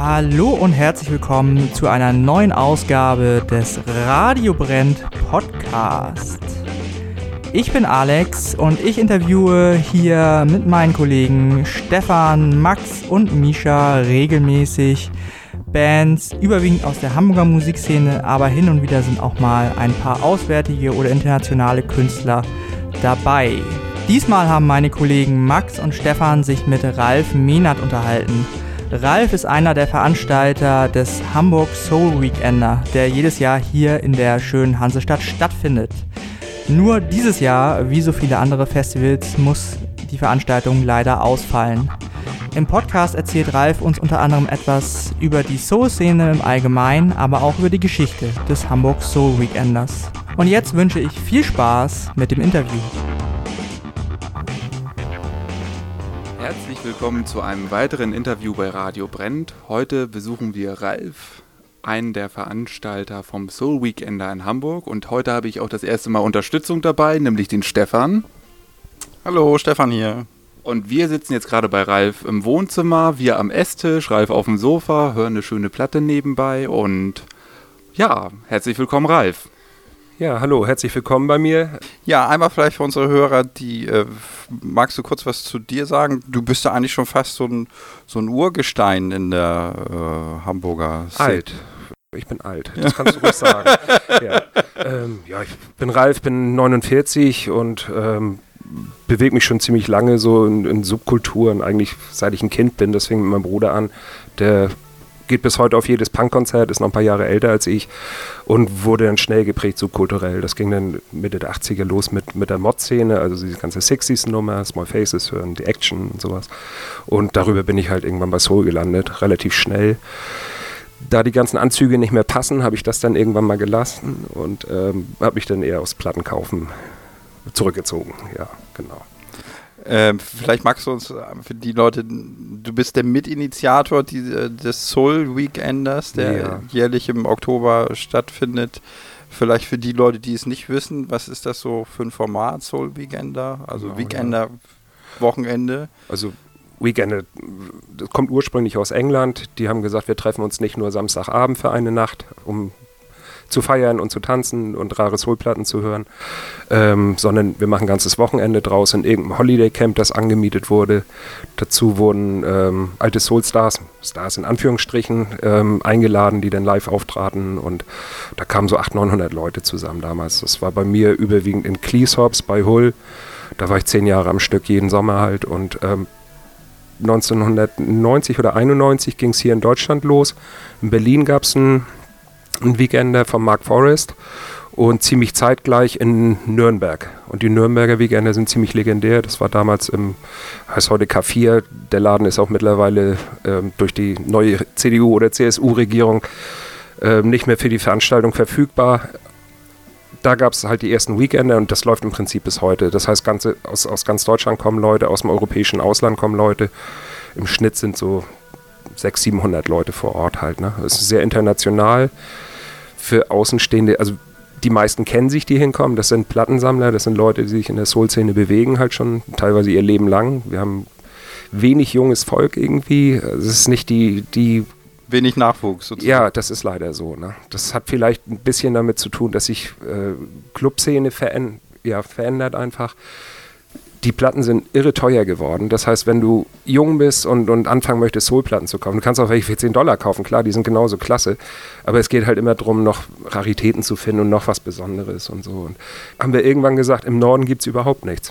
Hallo und herzlich willkommen zu einer neuen Ausgabe des Radio Brennt Podcast. Ich bin Alex und ich interviewe hier mit meinen Kollegen Stefan, Max und Misha regelmäßig Bands, überwiegend aus der Hamburger Musikszene, aber hin und wieder sind auch mal ein paar auswärtige oder internationale Künstler dabei. Diesmal haben meine Kollegen Max und Stefan sich mit Ralf Mehnert unterhalten. Ralf ist einer der Veranstalter des Hamburg Soul Weekender, der jedes Jahr hier in der schönen Hansestadt stattfindet. Nur dieses Jahr, wie so viele andere Festivals, muss die Veranstaltung leider ausfallen. Im Podcast erzählt Ralf uns unter anderem etwas über die Soul-Szene im Allgemeinen, aber auch über die Geschichte des Hamburg Soul Weekenders. Und jetzt wünsche ich viel Spaß mit dem Interview. Willkommen zu einem weiteren Interview bei Radio Brennt. Heute besuchen wir Ralf, einen der Veranstalter vom Soul Weekender in Hamburg. Und heute habe ich auch das erste Mal Unterstützung dabei, nämlich den Stefan. Hallo, Stefan hier. Und wir sitzen jetzt gerade bei Ralf im Wohnzimmer, wir am Esstisch, Ralf auf dem Sofa, hören eine schöne Platte nebenbei und ja, herzlich willkommen, Ralf. Ja, hallo, herzlich willkommen bei mir. Ja, einmal vielleicht für unsere Hörer, die äh, magst du kurz was zu dir sagen? Du bist ja eigentlich schon fast so ein, so ein Urgestein in der äh, Hamburger Szene. Alt. Ich bin alt, das kannst du ruhig sagen. ja. Ähm, ja, ich bin Ralf, bin 49 und ähm, bewege mich schon ziemlich lange so in, in Subkulturen, eigentlich seit ich ein Kind bin. Das fing mit meinem Bruder an, der geht bis heute auf jedes Punkkonzert, ist noch ein paar Jahre älter als ich und wurde dann schnell geprägt subkulturell. Das ging dann Mitte der 80er los mit, mit der Mod-Szene, also diese ganze 60s-Nummer, Small Faces hören, die Action und sowas. Und darüber bin ich halt irgendwann bei Soul gelandet, relativ schnell. Da die ganzen Anzüge nicht mehr passen, habe ich das dann irgendwann mal gelassen und ähm, habe mich dann eher aufs Plattenkaufen zurückgezogen. Ja, genau. Ähm, vielleicht magst du uns äh, für die Leute, du bist der Mitinitiator die, äh, des Soul Weekenders, der ja. jährlich im Oktober stattfindet. Vielleicht für die Leute, die es nicht wissen, was ist das so für ein Format, Soul Weekender? Also genau, Weekender, ja. Wochenende? Also Weekender, das kommt ursprünglich aus England. Die haben gesagt, wir treffen uns nicht nur Samstagabend für eine Nacht, um zu feiern und zu tanzen und rare Soulplatten zu hören, ähm, sondern wir machen ein ganzes Wochenende draus in irgendeinem Holiday Camp, das angemietet wurde. Dazu wurden ähm, alte Soul-Stars, Stars in Anführungsstrichen, ähm, eingeladen, die dann live auftraten und da kamen so 800, 900 Leute zusammen damals. Das war bei mir überwiegend in Cleethorpes bei Hull. Da war ich zehn Jahre am Stück, jeden Sommer halt und 1990 ähm, oder 91 ging es hier in Deutschland los. In Berlin gab es ein ein Weekender von Mark Forrest und ziemlich zeitgleich in Nürnberg. Und die Nürnberger Weekender sind ziemlich legendär. Das war damals im, heißt heute K4. Der Laden ist auch mittlerweile ähm, durch die neue CDU- oder CSU-Regierung ähm, nicht mehr für die Veranstaltung verfügbar. Da gab es halt die ersten Weekender und das läuft im Prinzip bis heute. Das heißt, ganze, aus, aus ganz Deutschland kommen Leute, aus dem europäischen Ausland kommen Leute. Im Schnitt sind so 600, 700 Leute vor Ort halt. Ne? Das ist sehr international für Außenstehende, also die meisten kennen sich, die hinkommen. Das sind Plattensammler, das sind Leute, die sich in der Soul-Szene bewegen, halt schon teilweise ihr Leben lang. Wir haben wenig junges Volk irgendwie. Es ist nicht die, die wenig Nachwuchs sozusagen. Ja, das ist leider so. Ne? Das hat vielleicht ein bisschen damit zu tun, dass sich äh, Clubszene veränd ja, verändert einfach die Platten sind irre teuer geworden. Das heißt, wenn du jung bist und, und anfangen möchtest, Soulplatten zu kaufen, du kannst auch welche für 10 Dollar kaufen, klar, die sind genauso klasse. Aber es geht halt immer darum, noch Raritäten zu finden und noch was Besonderes und so. Und haben wir irgendwann gesagt, im Norden gibt es überhaupt nichts.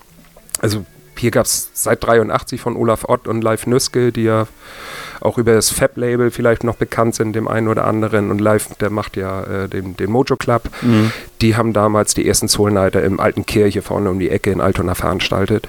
Also hier gab es seit 83 von Olaf Ott und Live Nüske, die ja auch über das Fab-Label vielleicht noch bekannt sind, dem einen oder anderen. Und Live, der macht ja äh, den, den Mojo Club. Mhm. Die haben damals die ersten Soul Nighter im alten Kirche vorne um die Ecke in Altona veranstaltet.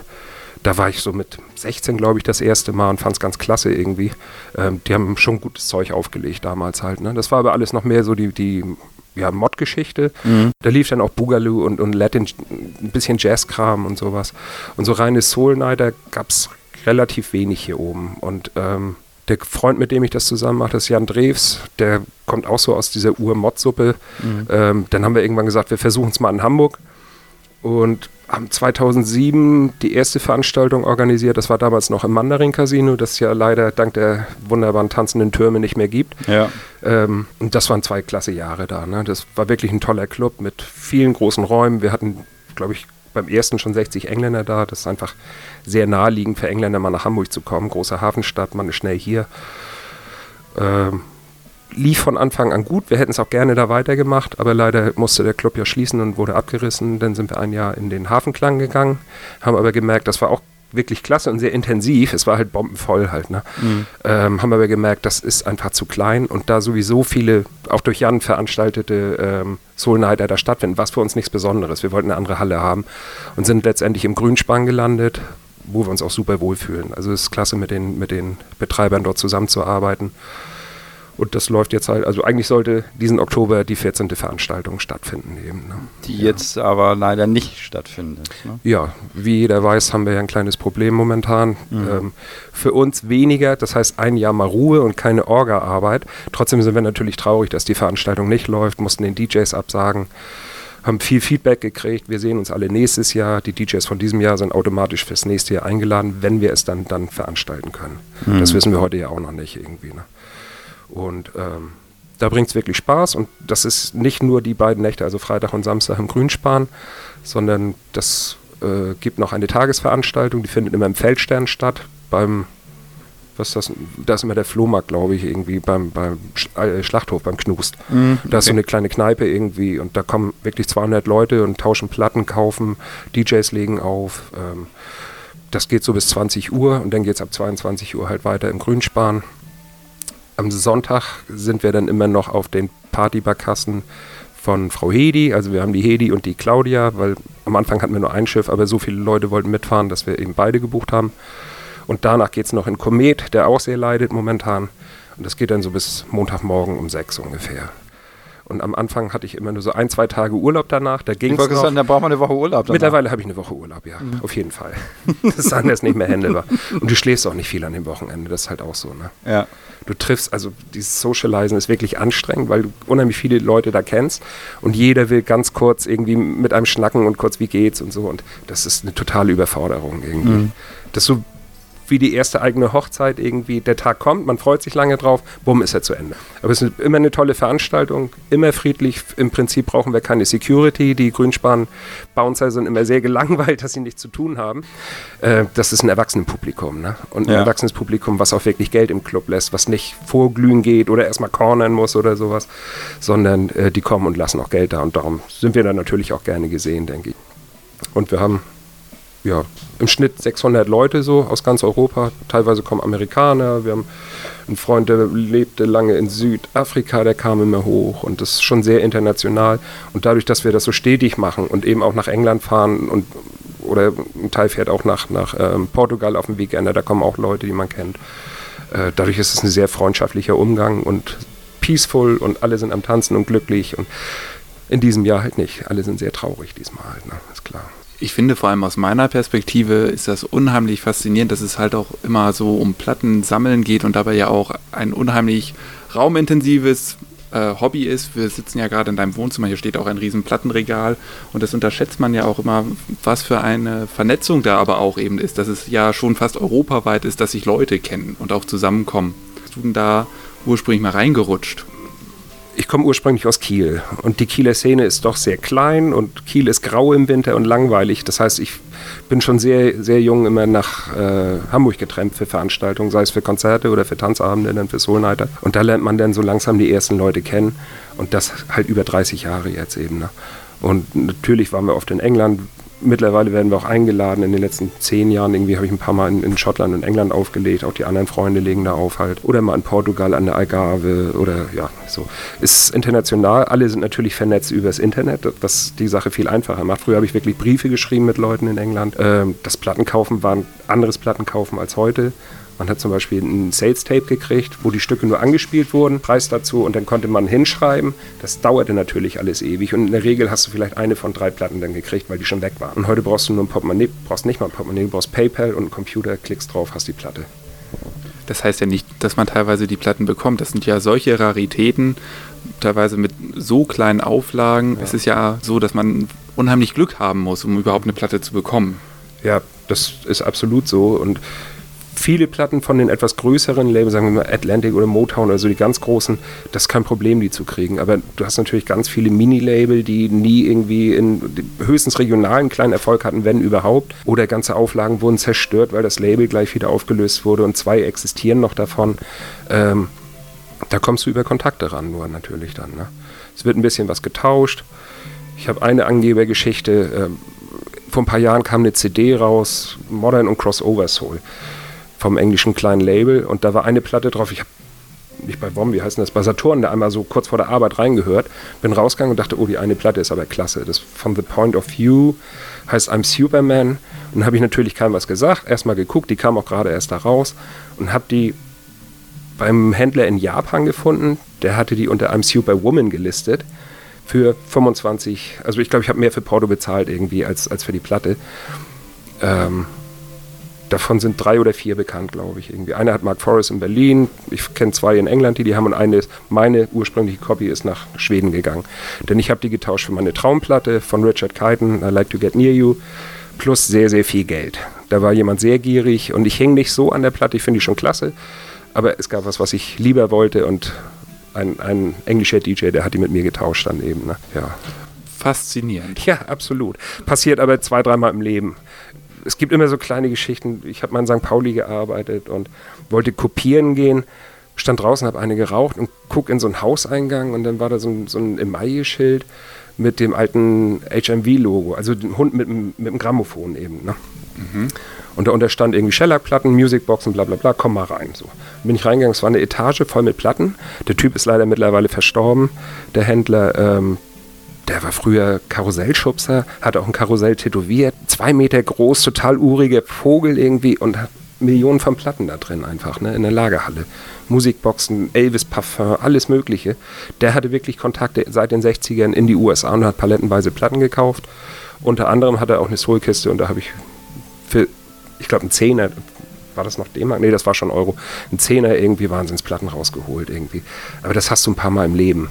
Da war ich so mit 16, glaube ich, das erste Mal und fand es ganz klasse irgendwie. Ähm, die haben schon gutes Zeug aufgelegt damals halt. Ne? Das war aber alles noch mehr so die, die ja, Mod-Geschichte. Mhm. Da lief dann auch Boogaloo und, und Latin, ein bisschen Jazzkram und sowas. Und so reine Soul-Nighter gab es relativ wenig hier oben. Und ähm, der Freund, mit dem ich das zusammen mache, ist Jan Drews. Der kommt auch so aus dieser Ur-Mod-Suppe. Mhm. Ähm, dann haben wir irgendwann gesagt, wir versuchen es mal in Hamburg. Und haben 2007 die erste Veranstaltung organisiert. Das war damals noch im Mandarin Casino, das es ja leider dank der wunderbaren tanzenden Türme nicht mehr gibt. Ja. Ähm, und das waren zwei klasse Jahre da. Ne? Das war wirklich ein toller Club mit vielen großen Räumen. Wir hatten, glaube ich, beim ersten schon 60 Engländer da. Das ist einfach sehr naheliegend für Engländer mal nach Hamburg zu kommen. Große Hafenstadt, man ist schnell hier. Ähm, lief von Anfang an gut. Wir hätten es auch gerne da weitergemacht, aber leider musste der Club ja schließen und wurde abgerissen. Dann sind wir ein Jahr in den Hafenklang gegangen, haben aber gemerkt, das war auch wirklich klasse und sehr intensiv. Es war halt bombenvoll halt. Ne? Mhm. Ähm, haben aber gemerkt, das ist einfach zu klein und da sowieso viele, auch durch Jan veranstaltete ähm, Soul Nighter da stattfinden, was für uns nichts Besonderes. Wir wollten eine andere Halle haben und sind letztendlich im Grünspan gelandet, wo wir uns auch super wohlfühlen. Also es ist klasse, mit den, mit den Betreibern dort zusammenzuarbeiten. Und das läuft jetzt halt, also eigentlich sollte diesen Oktober die 14. Veranstaltung stattfinden eben. Ne? Die ja. jetzt aber leider nicht stattfindet. Ne? Ja, wie jeder weiß, haben wir ja ein kleines Problem momentan. Mhm. Ähm, für uns weniger, das heißt ein Jahr mal Ruhe und keine Orga-Arbeit. Trotzdem sind wir natürlich traurig, dass die Veranstaltung nicht läuft, mussten den DJs absagen haben viel Feedback gekriegt. Wir sehen uns alle nächstes Jahr. Die DJs von diesem Jahr sind automatisch fürs nächste Jahr eingeladen, wenn wir es dann, dann veranstalten können. Mhm. Das wissen wir heute ja auch noch nicht irgendwie. Ne? Und ähm, da bringt es wirklich Spaß und das ist nicht nur die beiden Nächte, also Freitag und Samstag im Grünspan, sondern das äh, gibt noch eine Tagesveranstaltung, die findet immer im Feldstern statt, beim, was ist das, da ist immer der Flohmarkt, glaube ich, irgendwie beim, beim äh, Schlachthof, beim Knust. Mhm, da ist so eine kleine Kneipe irgendwie und da kommen wirklich 200 Leute und tauschen Platten, kaufen, DJs legen auf. Ähm, das geht so bis 20 Uhr und dann geht es ab 22 Uhr halt weiter im Grünspan am Sonntag sind wir dann immer noch auf den Partybarkassen von Frau Hedi. Also wir haben die Hedi und die Claudia, weil am Anfang hatten wir nur ein Schiff, aber so viele Leute wollten mitfahren, dass wir eben beide gebucht haben. Und danach geht es noch in Komet, der auch sehr leidet momentan. Und das geht dann so bis Montagmorgen um sechs ungefähr. Und am Anfang hatte ich immer nur so ein, zwei Tage Urlaub danach. Da ging es da braucht man eine Woche Urlaub. Danach. Mittlerweile habe ich eine Woche Urlaub, ja, mhm. auf jeden Fall. das ist anders nicht mehr händelbar. Und du schläfst auch nicht viel an dem Wochenende, das ist halt auch so. Ne? Ja. Du triffst, also dieses Socializen ist wirklich anstrengend, weil du unheimlich viele Leute da kennst und jeder will ganz kurz irgendwie mit einem schnacken und kurz, wie geht's und so. Und das ist eine totale Überforderung irgendwie. Mhm. Das so wie die erste eigene Hochzeit irgendwie, der Tag kommt, man freut sich lange drauf, bumm, ist er zu Ende. Aber es ist immer eine tolle Veranstaltung, immer friedlich. Im Prinzip brauchen wir keine Security. Die Grünspan-Bouncer sind immer sehr gelangweilt, dass sie nichts zu tun haben. Äh, das ist ein Erwachsenenpublikum. Ne? Und ein ja. erwachsenes Publikum, was auch wirklich Geld im Club lässt, was nicht vorglühen geht oder erstmal cornern muss oder sowas, sondern äh, die kommen und lassen auch Geld da. Und darum sind wir da natürlich auch gerne gesehen, denke ich. Und wir haben ja, im Schnitt 600 Leute so aus ganz Europa. Teilweise kommen Amerikaner. Wir haben einen Freund, der lebte lange in Südafrika, der kam immer hoch und das ist schon sehr international. Und dadurch, dass wir das so stetig machen und eben auch nach England fahren und oder ein Teil fährt auch nach, nach ähm, Portugal auf dem Weekender, da kommen auch Leute, die man kennt. Äh, dadurch ist es ein sehr freundschaftlicher Umgang und peaceful und alle sind am Tanzen und glücklich und in diesem Jahr halt nicht. Alle sind sehr traurig diesmal halt, ne? ist klar ich finde vor allem aus meiner Perspektive ist das unheimlich faszinierend, dass es halt auch immer so um Platten sammeln geht und dabei ja auch ein unheimlich raumintensives äh, Hobby ist. Wir sitzen ja gerade in deinem Wohnzimmer, hier steht auch ein riesen Plattenregal und das unterschätzt man ja auch immer, was für eine Vernetzung da aber auch eben ist, dass es ja schon fast europaweit ist, dass sich Leute kennen und auch zusammenkommen. Hast du denn da ursprünglich mal reingerutscht? Ich komme ursprünglich aus Kiel und die Kieler Szene ist doch sehr klein und Kiel ist grau im Winter und langweilig. Das heißt, ich bin schon sehr, sehr jung immer nach äh, Hamburg getrennt für Veranstaltungen, sei es für Konzerte oder für Tanzabende, dann für Soul Nighter. Und da lernt man dann so langsam die ersten Leute kennen und das halt über 30 Jahre jetzt eben. Ne? Und natürlich waren wir oft in England, mittlerweile werden wir auch eingeladen. In den letzten zehn Jahren irgendwie habe ich ein paar Mal in, in, Schottland und England aufgelegt. Auch die anderen Freunde legen da auf halt. Oder mal in Portugal an der Algarve oder ja, so. Ist international. Alle sind natürlich vernetzt übers Internet, was die Sache viel einfacher macht. Früher habe ich wirklich Briefe geschrieben mit Leuten in England. Ähm, das Plattenkaufen war ein anderes Plattenkaufen als heute. Man hat zum Beispiel ein Sales-Tape gekriegt, wo die Stücke nur angespielt wurden, Preis dazu und dann konnte man hinschreiben. Das dauerte natürlich alles ewig und in der Regel hast du vielleicht eine von drei Platten dann gekriegt, weil die schon weg waren. Und heute brauchst du nur ein Portemonnaie, brauchst nicht mal ein Portemonnaie, du brauchst PayPal und einen Computer, klickst drauf, hast die Platte. Das heißt ja nicht, dass man teilweise die Platten bekommt. Das sind ja solche Raritäten, teilweise mit so kleinen Auflagen. Ja. Es ist ja so, dass man unheimlich Glück haben muss, um überhaupt eine Platte zu bekommen. Ja, das ist absolut so. Und viele Platten von den etwas größeren Labels, sagen wir mal Atlantic oder Motown oder so, die ganz großen, das ist kein Problem, die zu kriegen. Aber du hast natürlich ganz viele Mini-Label, die nie irgendwie in höchstens regionalen kleinen Erfolg hatten, wenn überhaupt. Oder ganze Auflagen wurden zerstört, weil das Label gleich wieder aufgelöst wurde und zwei existieren noch davon. Ähm, da kommst du über Kontakte ran, nur natürlich dann. Ne? Es wird ein bisschen was getauscht. Ich habe eine Angebergeschichte. Ähm, vor ein paar Jahren kam eine CD raus, Modern und Crossover Soul vom englischen kleinen Label und da war eine Platte drauf. Ich habe nicht bei WOM, wie heißt das, bei Saturn da einmal so kurz vor der Arbeit reingehört, bin rausgegangen und dachte, oh, die eine Platte ist aber klasse. Das von The Point of View heißt I'm Superman. Und dann habe ich natürlich keinem was gesagt, erstmal geguckt, die kam auch gerade erst da raus und habe die beim Händler in Japan gefunden. Der hatte die unter I'm Superwoman gelistet für 25, also ich glaube, ich habe mehr für Porto bezahlt irgendwie als, als für die Platte. Ähm, davon sind drei oder vier bekannt, glaube ich. Irgendwie. Eine hat Mark Forrest in Berlin, ich kenne zwei in England, die die haben und eine, meine ursprüngliche Copy ist nach Schweden gegangen. Denn ich habe die getauscht für meine Traumplatte von Richard Keiten, I Like to Get Near You, plus sehr, sehr viel Geld. Da war jemand sehr gierig und ich hänge nicht so an der Platte, ich finde die schon klasse, aber es gab was, was ich lieber wollte und ein, ein englischer DJ, der hat die mit mir getauscht dann eben. Ne? Ja. Faszinierend. Ja, absolut. Passiert aber zwei, dreimal im Leben es gibt immer so kleine Geschichten. Ich habe mal in St. Pauli gearbeitet und wollte kopieren gehen, stand draußen, habe eine geraucht und guck in so einen Hauseingang und dann war da so ein, so ein Emaille-Schild mit dem alten HMV-Logo, also ein Hund mit, mit einem Grammophon eben. Ne? Mhm. Und darunter stand irgendwie Shellac-Platten, Musicboxen, bla bla bla, komm mal rein. So. Bin ich reingegangen, es war eine Etage voll mit Platten. Der Typ ist leider mittlerweile verstorben, der Händler. Ähm, der war früher Karussellschubser, hat auch ein Karussell tätowiert, zwei Meter groß, total uriger Vogel irgendwie und hat Millionen von Platten da drin einfach, ne, in der Lagerhalle. Musikboxen, Elvis Parfum, alles Mögliche. Der hatte wirklich Kontakte seit den 60ern in die USA und hat palettenweise Platten gekauft. Unter anderem hat er auch eine Soulkiste und da habe ich für, ich glaube, einen Zehner, war das noch D-Mark? Nee, das war schon Euro. Ein Zehner irgendwie Wahnsinnsplatten rausgeholt irgendwie. Aber das hast du ein paar Mal im Leben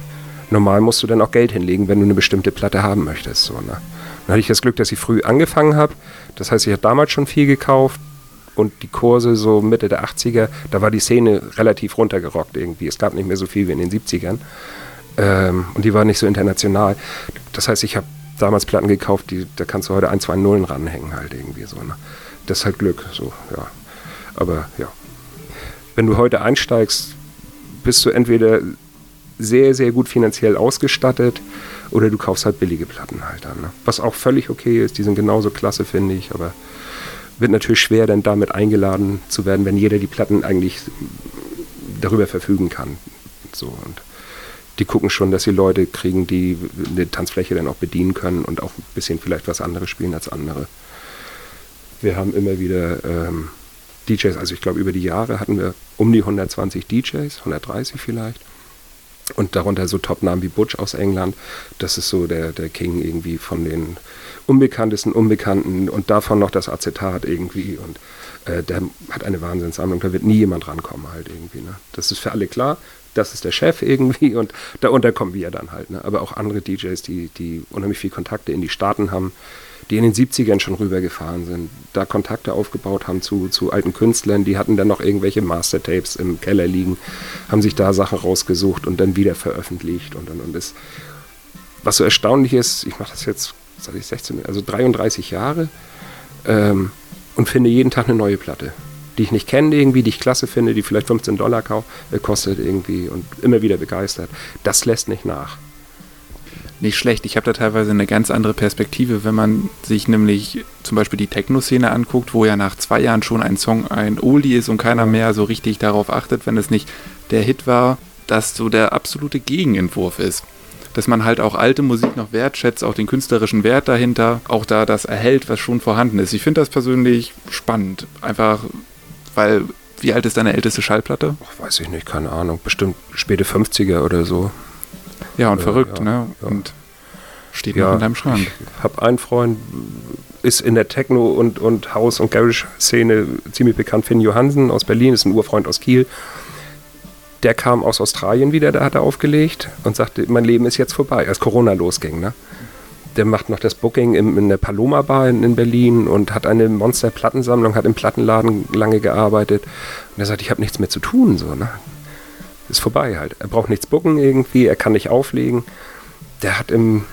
normal musst du dann auch Geld hinlegen, wenn du eine bestimmte Platte haben möchtest. So, ne? Dann hatte ich das Glück, dass ich früh angefangen habe. Das heißt, ich habe damals schon viel gekauft und die Kurse so Mitte der 80er, da war die Szene relativ runtergerockt irgendwie. Es gab nicht mehr so viel wie in den 70ern. Ähm, und die war nicht so international. Das heißt, ich habe damals Platten gekauft, die, da kannst du heute ein, zwei Nullen ranhängen halt irgendwie so. Ne? Das ist halt Glück, so, ja. Aber ja. Wenn du heute einsteigst, bist du entweder sehr, sehr gut finanziell ausgestattet oder du kaufst halt billige Platten halt dann. Ne? Was auch völlig okay ist, die sind genauso klasse, finde ich, aber wird natürlich schwer, dann damit eingeladen zu werden, wenn jeder die Platten eigentlich darüber verfügen kann. So und die gucken schon, dass sie Leute kriegen, die eine Tanzfläche dann auch bedienen können und auch ein bisschen vielleicht was anderes spielen als andere. Wir haben immer wieder ähm, DJs, also ich glaube über die Jahre hatten wir um die 120 DJs, 130 vielleicht. Und darunter so Top-Namen wie Butch aus England. Das ist so der, der King irgendwie von den unbekanntesten Unbekannten und davon noch das Acetat irgendwie. Und äh, der hat eine Wahnsinnssammlung. Da wird nie jemand rankommen halt irgendwie. Ne? Das ist für alle klar. Das ist der Chef irgendwie und darunter kommen wir dann halt. Ne? Aber auch andere DJs, die, die unheimlich viel Kontakte in die Staaten haben die in den 70ern schon rübergefahren sind, da Kontakte aufgebaut haben zu, zu alten Künstlern, die hatten dann noch irgendwelche Mastertapes im Keller liegen, haben sich da Sachen rausgesucht und dann wieder veröffentlicht und und und ist. Was so erstaunlich ist, ich mache das jetzt, seit ich 16, also 33 Jahre ähm, und finde jeden Tag eine neue Platte, die ich nicht kenne irgendwie, die ich klasse finde, die vielleicht 15 Dollar äh, kostet irgendwie und immer wieder begeistert. Das lässt nicht nach nicht schlecht. Ich habe da teilweise eine ganz andere Perspektive, wenn man sich nämlich zum Beispiel die Techno-Szene anguckt, wo ja nach zwei Jahren schon ein Song ein Oldie ist und keiner mehr so richtig darauf achtet, wenn es nicht der Hit war, dass so der absolute Gegenentwurf ist. Dass man halt auch alte Musik noch wertschätzt, auch den künstlerischen Wert dahinter, auch da das erhält, was schon vorhanden ist. Ich finde das persönlich spannend. Einfach, weil, wie alt ist deine älteste Schallplatte? Ach, weiß ich nicht, keine Ahnung. Bestimmt späte 50er oder so. Ja, und äh, verrückt, ja, ne? Ja. Und steht ja, noch in deinem Schrank. Ich habe einen Freund, ist in der Techno- und, und House- und Garage-Szene ziemlich bekannt. Finn Johansen aus Berlin ist ein Urfreund aus Kiel. Der kam aus Australien wieder, da hat er aufgelegt und sagte, mein Leben ist jetzt vorbei, als Corona losging. Ne? Der macht noch das Booking in, in der Paloma Bar in, in, Berlin und hat eine Monster-Plattensammlung, hat im Plattenladen lange gearbeitet. Und er sagt, ich habe nichts mehr zu tun. So, ne? Ist vorbei halt. Er braucht nichts booken irgendwie, er kann nicht auflegen. Der hat im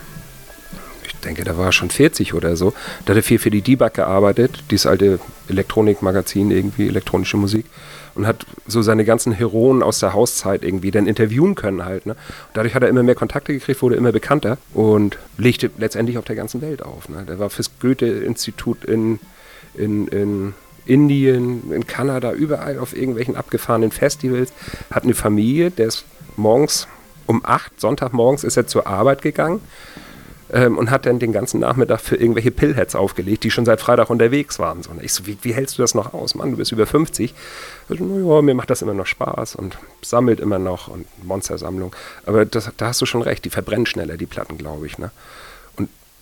denke, da war er schon 40 oder so. Da hat er viel für die Debug gearbeitet, dieses alte Elektronikmagazin, irgendwie elektronische Musik. Und hat so seine ganzen Heroen aus der Hauszeit irgendwie dann interviewen können halt. Ne? Und dadurch hat er immer mehr Kontakte gekriegt, wurde immer bekannter und legte letztendlich auf der ganzen Welt auf. Ne? Der war fürs Goethe-Institut in, in, in Indien, in Kanada, überall auf irgendwelchen abgefahrenen Festivals. Hat eine Familie, der ist morgens um 8, Sonntagmorgens ist er zur Arbeit gegangen, ähm, und hat dann den ganzen Nachmittag für irgendwelche Pillheads aufgelegt, die schon seit Freitag unterwegs waren. So, ich so, wie, wie, hältst du das noch aus? Mann, du bist über 50. Also, naja, mir macht das immer noch Spaß und sammelt immer noch und Monstersammlung. Aber das, da hast du schon recht, die verbrennen schneller, die Platten, glaube ich. Ne?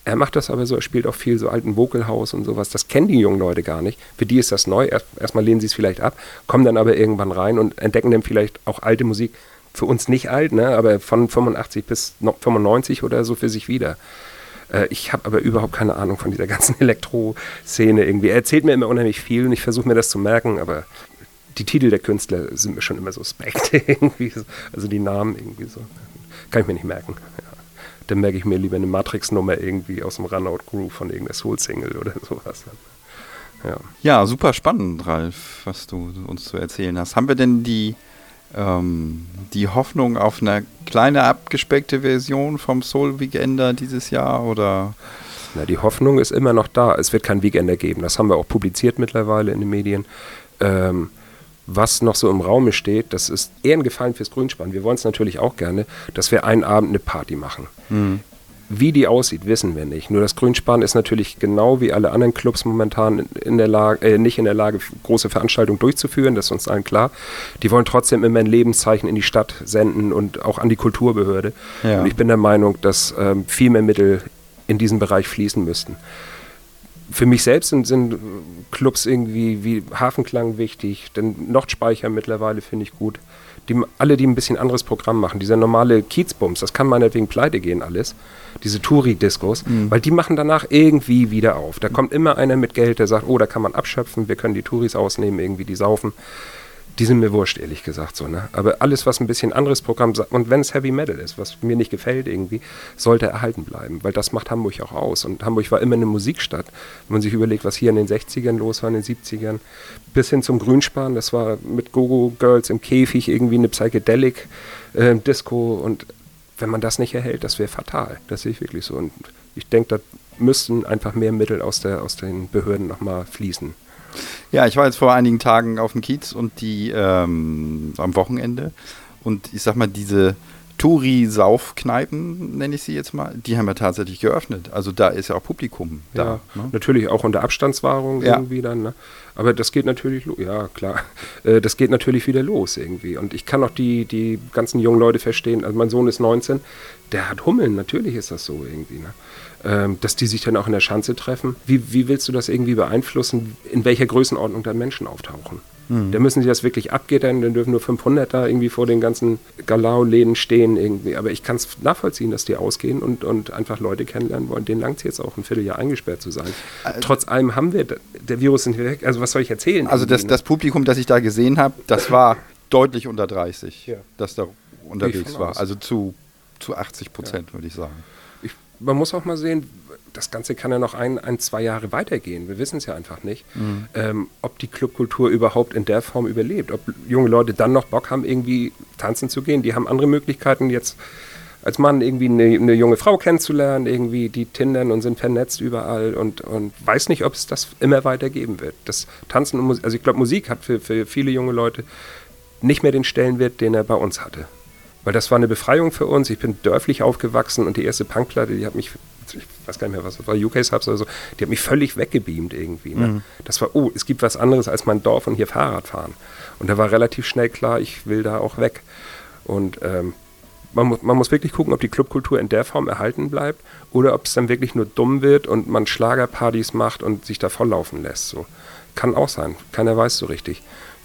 Er macht das aber so, er spielt auch viel so alten Vocalhaus und sowas. Das kennen die jungen Leute gar nicht. Für die ist das neu. Erst, erstmal lehnen sie es vielleicht ab, kommen dann aber irgendwann rein und entdecken dann vielleicht auch alte Musik, für uns nicht alt, ne, aber von 85 bis 95 oder so für sich wieder. Äh, ich habe aber überhaupt keine Ahnung von dieser ganzen Elektro-Szene irgendwie. Er erzählt mir immer unheimlich viel und ich versuche mir das zu merken, aber die Titel der Künstler sind mir schon immer suspekt irgendwie. So. Also die Namen irgendwie so. Kann ich mir nicht merken. Ja. Dann merke ich mir lieber eine Matrix-Nummer irgendwie aus dem Runout Groove von irgendeiner Soul-Single oder sowas. Ja. ja, super spannend, Ralf, was du uns zu erzählen hast. Haben wir denn die ähm, die Hoffnung auf eine kleine abgespeckte Version vom Soul Weekender dieses Jahr oder? Na, die Hoffnung ist immer noch da. Es wird kein Weekender geben. Das haben wir auch publiziert mittlerweile in den Medien. Ähm, was noch so im Raume steht, das ist eher ein Gefallen fürs Grünspann. Wir wollen es natürlich auch gerne, dass wir einen Abend eine Party machen. Mhm. Wie die aussieht, wissen wir nicht. Nur das Grünspan ist natürlich genau wie alle anderen Clubs momentan in der Lage, äh, nicht in der Lage, große Veranstaltungen durchzuführen. Das ist uns allen klar. Die wollen trotzdem immer ein Lebenszeichen in die Stadt senden und auch an die Kulturbehörde. Ja. Und ich bin der Meinung, dass ähm, viel mehr Mittel in diesen Bereich fließen müssten für mich selbst sind, sind, Clubs irgendwie wie Hafenklang wichtig, denn Nordspeicher mittlerweile finde ich gut die, alle, die ein bisschen anderes Programm machen, dieser normale Kiezbums, das kann meinetwegen pleite gehen alles, diese Touri-Discos, mhm. weil die machen danach irgendwie wieder auf. Da kommt immer einer mit Geld, der sagt, oh, da kann man abschöpfen, wir können die Touris ausnehmen, irgendwie die saufen die sind mir wurscht, ehrlich gesagt so. Ne? Aber alles, was ein bisschen anderes Programm sagt, und wenn es Heavy Metal ist, was mir nicht gefällt irgendwie, sollte erhalten bleiben, weil das macht Hamburg auch aus. Und Hamburg war immer eine Musikstadt. Wenn man sich überlegt, was hier in den 60ern los war, in den 70ern, bis hin zum Grünspan, das war mit Gogo Girls im Käfig irgendwie eine Psychedelic äh, Disco und wenn man das nicht erhält, das wäre fatal. Das sehe ich wirklich so. Und ich denke, da müssten einfach mehr Mittel aus, der, aus den Behörden nochmal fließen. Ja, ich war jetzt vor einigen Tagen auf dem Kiez und die ähm, am Wochenende und ich sag mal, diese Touri-Saufkneipen, nenne ich sie jetzt mal, die haben ja tatsächlich geöffnet. Also da ist ja auch Publikum ja, da. Ne? Natürlich auch unter Abstandswahrung ja. irgendwie dann. Ne? Aber das geht natürlich, ja klar, äh, das geht natürlich wieder los irgendwie. Und ich kann auch die, die ganzen jungen Leute verstehen. Also mein Sohn ist 19, der hat Hummeln, natürlich ist das so irgendwie. Ne? Ähm, dass die sich dann auch in der Schanze treffen. Wie, wie willst du das irgendwie beeinflussen, in welcher Größenordnung dann Menschen auftauchen? Mhm. Da müssen sie das wirklich abgittern, dann dürfen nur 500 da irgendwie vor den ganzen Galau-Läden stehen irgendwie. Aber ich kann es nachvollziehen, dass die ausgehen und, und einfach Leute kennenlernen wollen. Den langt es jetzt auch ein Vierteljahr eingesperrt zu sein. Also, Trotz allem haben wir, der Virus sind weg. Also was soll ich erzählen? Also das, das Publikum, das ich da gesehen habe, das war deutlich unter 30, ja. das da unterwegs war. Aus. Also zu, zu 80 Prozent, ja. würde ich sagen man muss auch mal sehen, das Ganze kann ja noch ein, ein zwei Jahre weitergehen. Wir wissen es ja einfach nicht, mhm. ähm, ob die Clubkultur überhaupt in der Form überlebt. Ob junge Leute dann noch Bock haben, irgendwie tanzen zu gehen. Die haben andere Möglichkeiten jetzt als Mann irgendwie eine, eine, junge Frau kennenzulernen, irgendwie die tindern und sind vernetzt überall und, und weiß nicht, ob es das immer weitergeben wird. Das Tanzen und Musik, also ich glaube, Musik hat für, für viele junge Leute nicht mehr den Stellenwert, den er bei uns hatte. Weil das war eine Befreiung für uns. Ich bin dörflich aufgewachsen und die erste Punkplatte, die hat mich, ich weiß gar nicht mehr, was das war, UK Subs oder so, die hat mich völlig weggebeamt irgendwie. Ne? Mhm. Das war, oh, es gibt was anderes als mein Dorf und hier Fahrrad fahren. Und da war relativ schnell klar, ich will da auch weg. Und ähm, man, mu man muss wirklich gucken, ob die Clubkultur in der Form erhalten bleibt oder ob es dann wirklich nur dumm wird und man Schlagerpartys macht und sich da volllaufen lässt. So. Kann auch sein. Keiner weiß so richtig.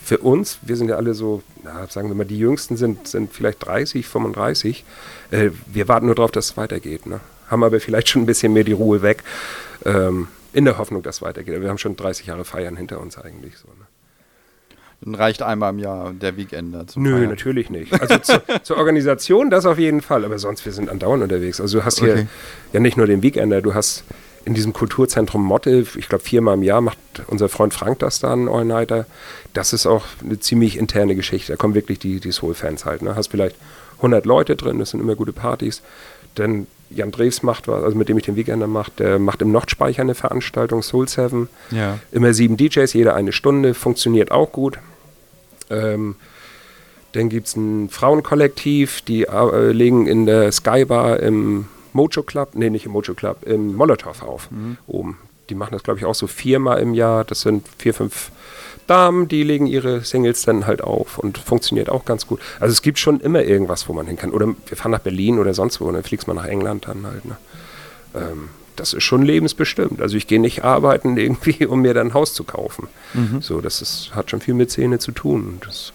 Für uns, wir sind ja alle so, na, sagen wir mal, die Jüngsten sind, sind vielleicht 30, 35. Äh, wir warten nur darauf, dass es weitergeht. Ne? Haben aber vielleicht schon ein bisschen mehr die Ruhe weg. Ähm, in der Hoffnung, dass es weitergeht. Wir haben schon 30 Jahre Feiern hinter uns eigentlich. So, ne? Dann reicht einmal im Jahr der Weekender. Nö, Feiern. natürlich nicht. Also zu, zur Organisation das auf jeden Fall, aber sonst wir sind andauernd unterwegs. Also du hast hier okay. ja nicht nur den Weekender, du hast in diesem Kulturzentrum Motte, ich glaube viermal im Jahr macht unser Freund Frank das da, einen All-Nighter. Das ist auch eine ziemlich interne Geschichte. Da kommen wirklich die, die Soul-Fans halt. Ne? Hast vielleicht 100 Leute drin, das sind immer gute Partys. Dann Jan Drews macht was, also mit dem ich den Weekender mache, der macht im Nordspeicher eine Veranstaltung, Soul 7. Ja. Immer sieben DJs, jeder eine Stunde, funktioniert auch gut. Ähm, dann gibt es ein Frauenkollektiv, die äh, legen in der Skybar im Mojo Club, nee, nicht im Mojo Club, im Molotow auf, mhm. oben. Die machen das, glaube ich, auch so viermal im Jahr. Das sind vier, fünf Damen, die legen ihre Singles dann halt auf und funktioniert auch ganz gut. Also es gibt schon immer irgendwas, wo man hin kann. Oder wir fahren nach Berlin oder sonst wo und dann fliegst man nach England dann halt. Ne? Ähm, das ist schon lebensbestimmt. Also ich gehe nicht arbeiten irgendwie, um mir dann ein Haus zu kaufen. Mhm. So, das ist, hat schon viel mit Szene zu tun. Das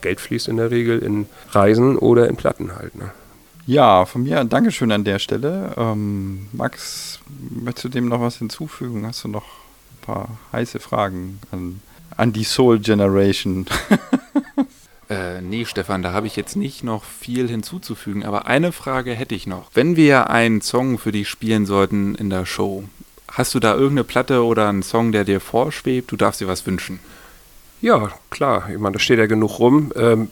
Geld fließt in der Regel in Reisen oder in Platten halt. Ne? Ja, von mir ein Dankeschön an der Stelle. Ähm, Max, möchtest du dem noch was hinzufügen? Hast du noch ein paar heiße Fragen an an die Soul Generation. Äh, nee, Stefan, da habe ich jetzt nicht noch viel hinzuzufügen, aber eine Frage hätte ich noch. Wenn wir einen Song für dich spielen sollten in der Show, hast du da irgendeine Platte oder einen Song, der dir vorschwebt? Du darfst dir was wünschen. Ja, klar. Ich meine, da steht ja genug rum. Ähm,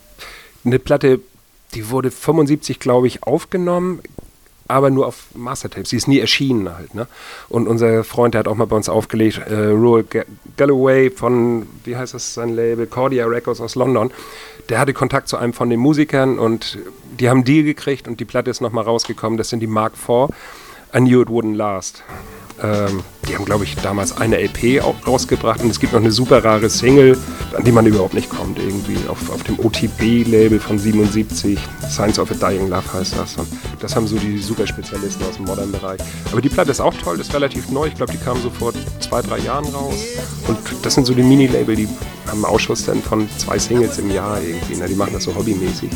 eine Platte, die wurde 75, glaube ich, aufgenommen aber nur auf Mastertapes. Sie ist nie erschienen halt. Ne? Und unser Freund, der hat auch mal bei uns aufgelegt, äh, Roel Galloway von, wie heißt das sein Label, Cordia Records aus London. Der hatte Kontakt zu einem von den Musikern und die haben einen Deal gekriegt und die Platte ist nochmal rausgekommen. Das sind die Mark IV. I Knew It Wouldn't Last. Ähm, die haben, glaube ich, damals eine LP auch rausgebracht und es gibt noch eine super rare Single, an die man überhaupt nicht kommt, irgendwie auf, auf dem OTB-Label von 77. Science of a Dying Love heißt das. Und das haben so die super Spezialisten aus dem Modern-Bereich. Aber die Platte ist auch toll, ist relativ neu. Ich glaube, die kam so vor zwei, drei Jahren raus. Und das sind so die Mini-Label, die haben einen Ausschuss dann von zwei Singles im Jahr irgendwie. Na, die machen das so hobbymäßig.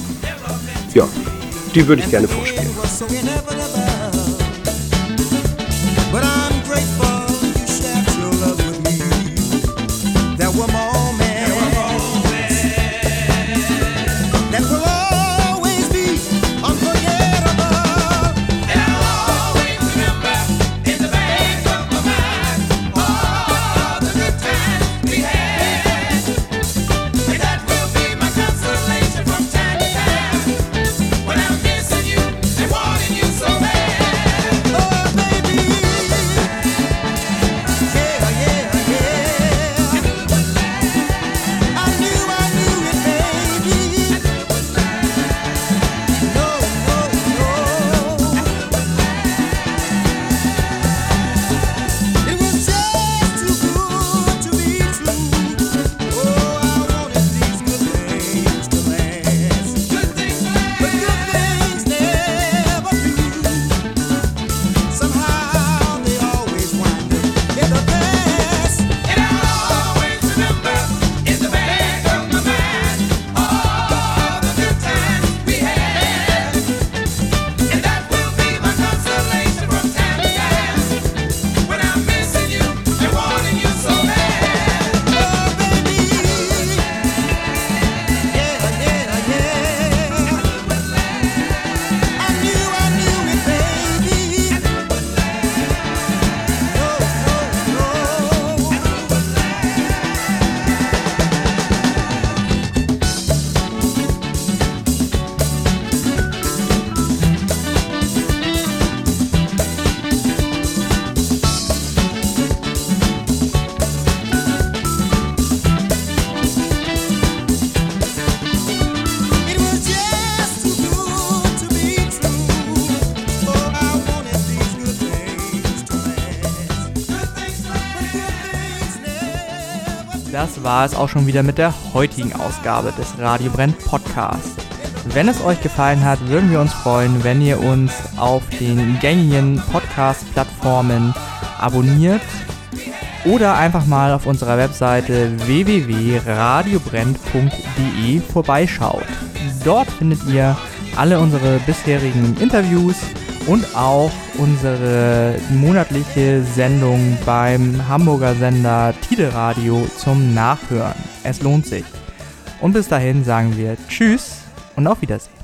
Ja, die würde ich gerne vorspielen. War es auch schon wieder mit der heutigen Ausgabe des Radio Brenn Podcasts. Wenn es euch gefallen hat, würden wir uns freuen, wenn ihr uns auf den gängigen Podcast-Plattformen abonniert oder einfach mal auf unserer Webseite www.radiobrennt.de vorbeischaut. Dort findet ihr alle unsere bisherigen Interviews und auch unsere monatliche Sendung beim Hamburger Sender Tide Radio zum Nachhören. Es lohnt sich. Und bis dahin sagen wir Tschüss und auf Wiedersehen.